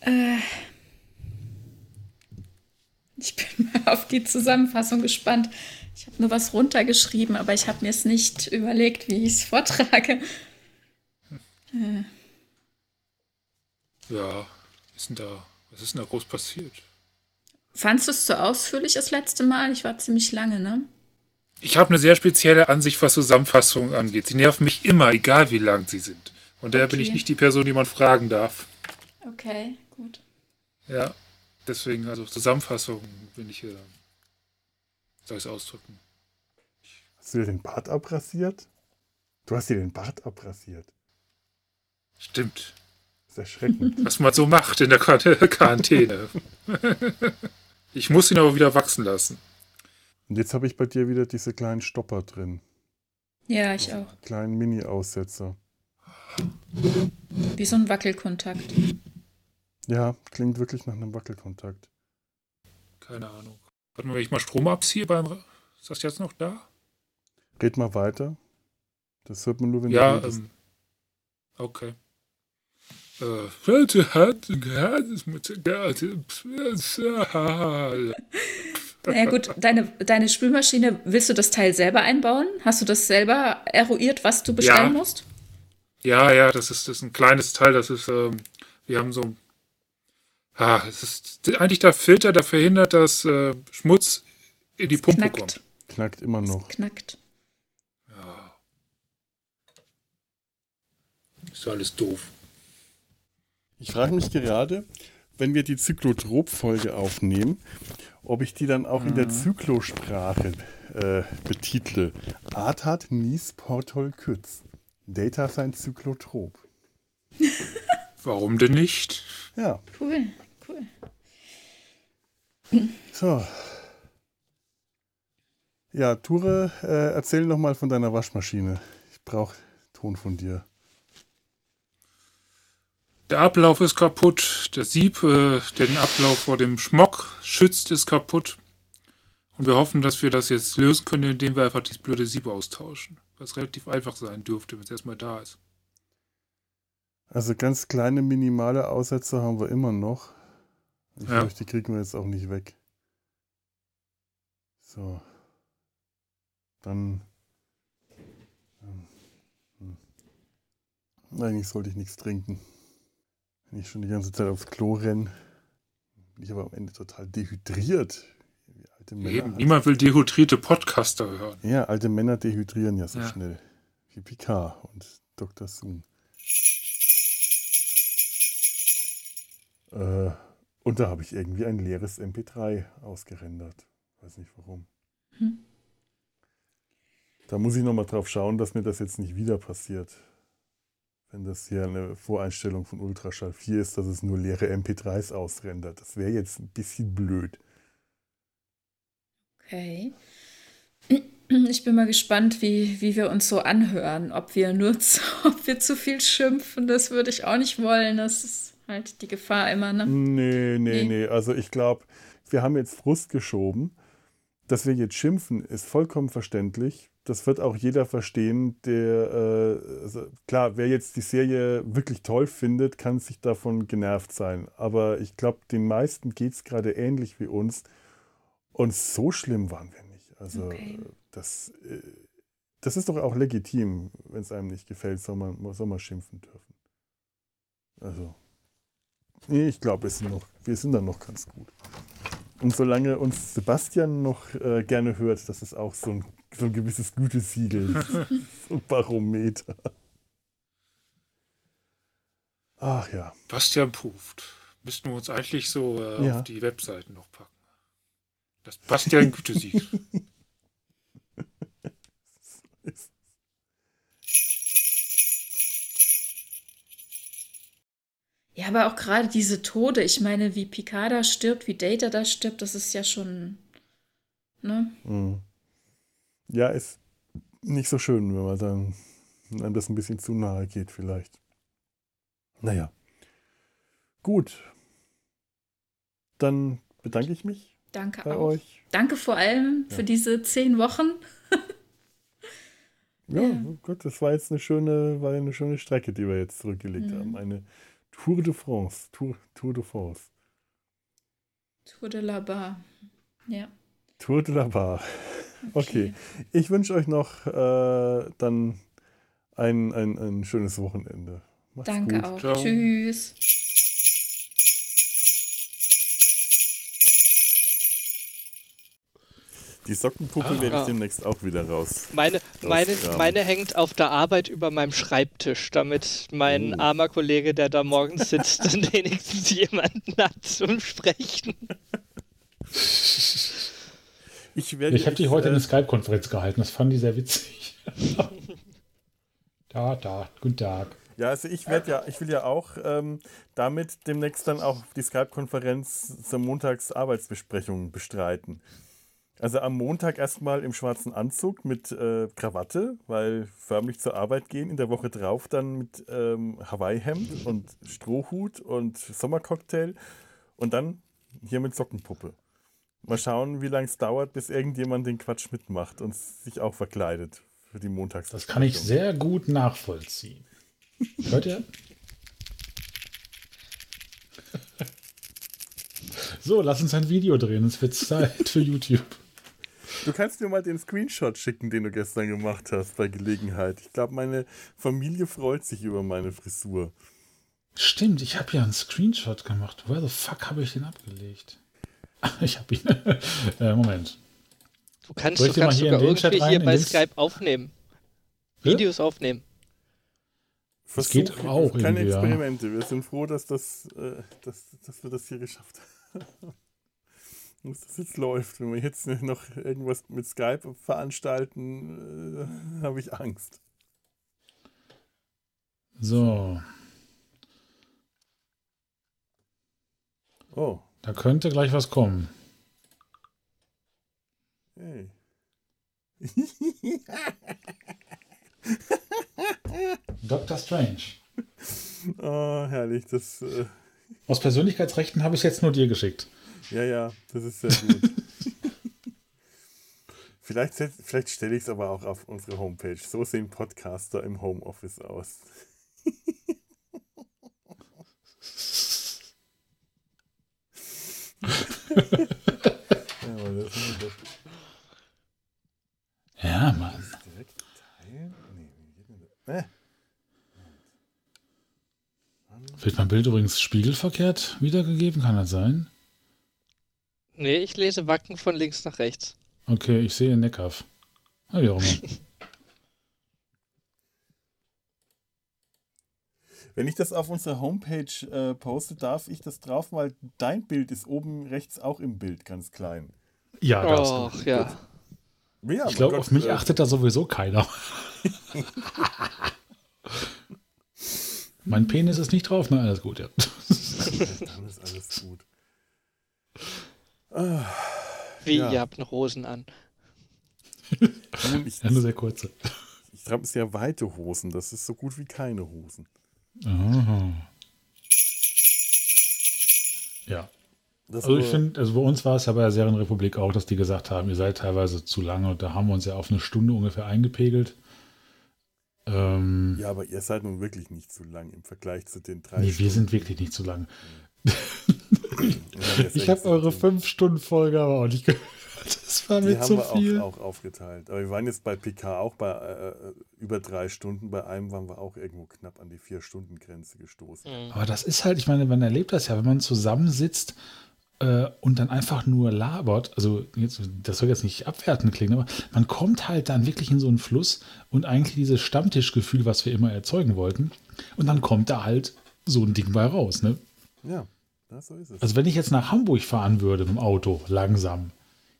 Äh. Ich bin mal auf die Zusammenfassung gespannt. Ich habe nur was runtergeschrieben, aber ich habe mir es nicht überlegt, wie ich es vortrage. Äh. Ja, ist denn da, was ist denn da groß passiert? Fandest du es zu ausführlich das letzte Mal? Ich war ziemlich lange, ne? Ich habe eine sehr spezielle Ansicht, was Zusammenfassungen angeht. Sie nerven mich immer, egal wie lang sie sind. Und daher okay. bin ich nicht die Person, die man fragen darf. Okay, gut. Ja, deswegen, also Zusammenfassungen bin ich, äh, soll ich es ausdrücken. Hast du dir den Bart abrasiert? Du hast dir den Bart abrasiert. Stimmt. Das ist erschreckend. Was man so macht in der Quarantäne. ich muss ihn aber wieder wachsen lassen. Und jetzt habe ich bei dir wieder diese kleinen Stopper drin. Ja, ich auch. Kleinen Mini-Aussetzer. Wie so ein Wackelkontakt. Ja, klingt wirklich nach einem Wackelkontakt. Keine Ahnung. Warte mal, wenn ich mal Strom abziehe beim. Ist das jetzt noch da? Red mal weiter. Das hört man nur, wenn ja, du ähm, Okay. Naja gut, deine, deine Spülmaschine, willst du das Teil selber einbauen? Hast du das selber eruiert, was du bestellen ja. musst? Ja, ja, das ist, das ist ein kleines Teil, das ist, ähm, wir haben so, ah, es ist eigentlich der Filter, der verhindert, dass äh, Schmutz in die es Pumpe knackt. kommt. Knackt immer noch. Es knackt. Ja. Ist alles doof. Ich frage mich gerade, wenn wir die Zyklotrop-Folge aufnehmen, ob ich die dann auch mhm. in der mhm. Zyklosprache äh, betitle. Artat Nies Portol Kütz. Data sein Zyklotrop. Warum denn nicht? Ja. Cool, cool. So. Ja, Ture, äh, erzähl noch mal von deiner Waschmaschine. Ich brauche Ton von dir. Der Ablauf ist kaputt. Der Sieb, äh, der den Ablauf vor dem Schmock schützt, ist kaputt. Und wir hoffen, dass wir das jetzt lösen können, indem wir einfach dieses blöde Sieb austauschen. Was relativ einfach sein dürfte, wenn es erstmal da ist. Also ganz kleine, minimale Aussätze haben wir immer noch. Ich ja. glaube, die kriegen wir jetzt auch nicht weg. So. Dann. Ähm, hm. Eigentlich sollte ich nichts trinken. Wenn ich schon die ganze Zeit aufs Klo renne, bin ich aber am Ende total dehydriert. Alte Männer Eben, niemand will dehydrierte Podcaster hören. Ja, alte Männer dehydrieren ja so ja. schnell. Wie Picard und Dr. Soon. Äh, und da habe ich irgendwie ein leeres MP3 ausgerendert. Weiß nicht warum. Hm. Da muss ich nochmal drauf schauen, dass mir das jetzt nicht wieder passiert wenn das hier eine Voreinstellung von Ultraschall 4 ist, dass es nur leere MP3s ausrendert. Das wäre jetzt ein bisschen blöd. Okay. Ich bin mal gespannt, wie, wie wir uns so anhören. Ob wir nur zu, ob wir zu viel schimpfen, das würde ich auch nicht wollen. Das ist halt die Gefahr immer, ne? Nee, nee, nee. nee. Also ich glaube, wir haben jetzt Frust geschoben. Dass wir jetzt schimpfen, ist vollkommen verständlich das wird auch jeder verstehen, der, äh, also klar, wer jetzt die Serie wirklich toll findet, kann sich davon genervt sein. Aber ich glaube, den meisten geht es gerade ähnlich wie uns. Und so schlimm waren wir nicht. Also okay. das, äh, das ist doch auch legitim, wenn es einem nicht gefällt, soll man, soll man schimpfen dürfen. Also, nee, ich glaube, wir, wir sind dann noch ganz gut. Und solange uns Sebastian noch äh, gerne hört, das ist auch so ein so ein gewisses Gütesiegel, so ein Barometer. Ach ja. Bastian Puft. Müssten wir uns eigentlich so äh, ja. auf die Webseiten noch packen. Das Bastian Gütesiegel. Ja, aber auch gerade diese Tode, ich meine, wie Picard da stirbt, wie Data da stirbt, das ist ja schon. Ne? Mhm ja, ist nicht so schön, wenn man dann einem das ein bisschen zu nahe geht, vielleicht. Naja. Gut. Dann bedanke ich mich. Danke bei auch. euch. Danke vor allem ja. für diese zehn Wochen. ja, ja, gut, das war jetzt eine schöne, war eine schöne Strecke, die wir jetzt zurückgelegt mhm. haben. Eine Tour de France. Tour, Tour de France. Tour de la Bar. Ja. Tour de la Bar. Okay. Ich wünsche euch noch äh, dann ein, ein, ein schönes Wochenende. Macht's Danke gut. auch. Ciao. Tschüss. Die Sockenpuppe werde ich Ah. demnächst auch wieder raus. Meine, meine, meine hängt auf der Arbeit über meinem Schreibtisch, damit mein Oh. armer Kollege, der da morgens sitzt, dann wenigstens jemanden hat zum Sprechen. Ich, werde Ich habe die heute äh, eine Skype-Konferenz gehalten, das fand ich sehr witzig. da, da, guten Tag. Ja, also ich werde ja, ich will ja auch ähm, damit demnächst dann auch die Skype-Konferenz zur Montagsarbeitsbesprechung bestreiten. Also am Montag erstmal im schwarzen Anzug mit äh, Krawatte, weil förmlich zur Arbeit gehen. In der Woche drauf dann mit ähm, Hawaii-Hemd und Strohhut und Sommercocktail und dann hier mit Sockenpuppe. Mal schauen, wie lange es dauert, bis irgendjemand den Quatsch mitmacht und sich auch verkleidet für die Montagsbesprechung. Das kann ich sehr gut nachvollziehen. Hört ihr? So, lass uns ein Video drehen. Es wird Zeit für YouTube. Du kannst mir mal den Screenshot schicken, den du gestern gemacht hast, bei Gelegenheit. Ich glaube, meine Familie freut sich über meine Frisur. Stimmt, ich habe ja einen Screenshot gemacht. Where the fuck habe ich den abgelegt? Ich habe ihn. äh, Moment. Du kannst, du kannst sogar irgendwie rein, hier bei Skype aufnehmen. Hä? Videos aufnehmen. Das geht auch Keine irgendwie, ja. Experimente. Wir sind froh, dass, das, äh, dass, dass wir das hier geschafft haben. Dass das jetzt läuft. Wenn wir jetzt noch irgendwas mit Skype veranstalten, äh, habe ich Angst. So, Oh, da könnte gleich was kommen. hey. Doctor Strange. oh, herrlich. Das, äh, Aus Persönlichkeitsrechten habe ich jetzt nur dir geschickt. ja, ja, das ist sehr gut. vielleicht vielleicht stelle ich es aber auch auf unsere Homepage. So sehen Podcaster im Homeoffice aus. ja, aber das muss ich doch Ja, Mann. direkt teilen. Nee, wie geht denn das? Äh. Wird mein Bild übrigens spiegelverkehrt wiedergegeben? Kann das sein? Nee, ich lese Wacken von links nach rechts. Okay, ich sehe Neckarf. Ah, wie auch immer. Wenn ich das auf unserer Homepage äh, poste, darf ich das drauf, weil dein Bild ist oben rechts auch im Bild ganz klein. Ja, das. Och, ja. Ja, Ich glaube, auf mich äh, achtet da sowieso keiner. mein Penis ist nicht drauf, na alles gut, ja. Dann ist alles gut. Ah, Wie, Ja. ihr habt noch Hosen an. Ja, nur sehr kurze. ich trage sehr weite Hosen. Das ist so gut wie keine Hosen. Aha. Ja. Das Also ich finde, also bei uns war es ja bei der Serienrepublik auch, dass die gesagt haben, ihr seid teilweise zu lange und da haben wir uns ja auf eine Stunde ungefähr eingepegelt. Ähm, Ja, aber ihr seid nun wirklich nicht zu lang im Vergleich zu den drei nee, wir Stunden. sind wirklich nicht zu lang. Wir ja Ich habe sechs eure Stunden. 5-Stunden-Folge aber auch nicht gehört. Das war Die mir haben zu wir viel. auch, auch aufgeteilt. Aber wir waren jetzt bei PK auch bei äh, äh, über drei Stunden. Bei einem waren wir auch irgendwo knapp an die Vier-Stunden-Grenze gestoßen. Mhm. Aber das ist halt, ich meine, man erlebt das ja, wenn man zusammensitzt äh, und dann einfach nur labert. Also, jetzt, das soll jetzt nicht abwertend klingen, aber man kommt halt dann wirklich in so einen Fluss und eigentlich dieses Stammtischgefühl, was wir immer erzeugen wollten. Und dann kommt da halt so ein Ding bei raus. Ne? Ja, ja so ist es. Also, wenn ich jetzt nach Hamburg fahren würde mit dem Auto, langsam,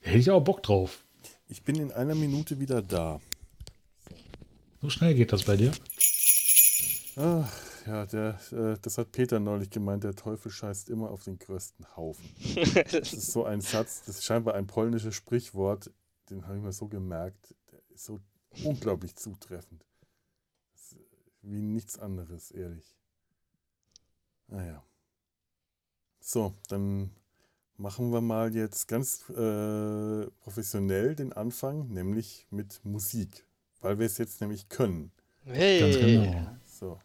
hätte ich auch Bock drauf. ich bin in einer Minute wieder da. So schnell geht das bei dir. Ach, ja, der, äh, das hat Peter neulich gemeint, der Teufel scheißt immer auf den größten Haufen. Das ist so ein Satz, das ist scheinbar ein polnisches Sprichwort, den habe ich mir so gemerkt, der ist so unglaublich zutreffend. Wie nichts anderes, ehrlich. Naja. So, dann machen wir mal jetzt ganz äh, professionell den Anfang, nämlich mit Musik, weil wir es jetzt nämlich können. Hey. Ganz genau. So.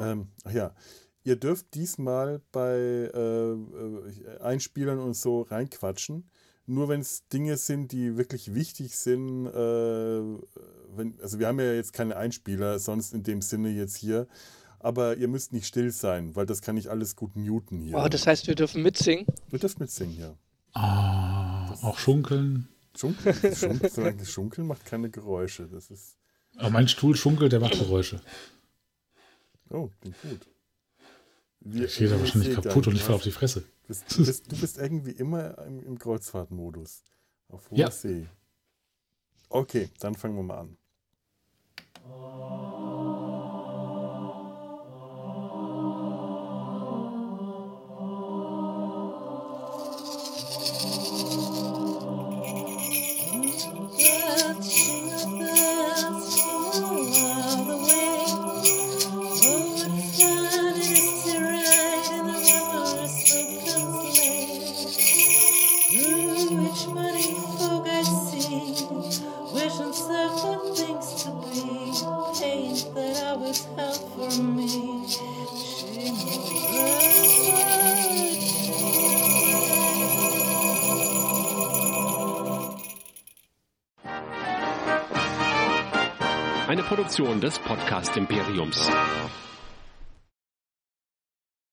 Ähm, ach ja, ihr dürft diesmal bei äh, äh, Einspielern und so reinquatschen. Nur wenn es Dinge sind, die wirklich wichtig sind, äh, wenn, also wir haben ja jetzt keine Einspieler, sonst in dem Sinne jetzt hier. Aber ihr müsst nicht still sein, weil das kann ich alles gut muten hier. Oh, das heißt, wir dürfen mitsingen? Wir dürfen mitsingen, ja. Ah, auch schunkeln. Schunkeln, schunkeln, solange Schunkeln macht keine Geräusche. Das ist. Aber mein Stuhl schunkelt, der macht Geräusche. Oh, klingt gut. Der geht aber wahrscheinlich kaputt und ich falle auf die Fresse. Bist, du, bist, du bist irgendwie immer im, im Kreuzfahrtmodus. Auf hoher Ja. See. Okay, dann fangen wir mal an. For me, Eine Produktion des Podcast Imperiums.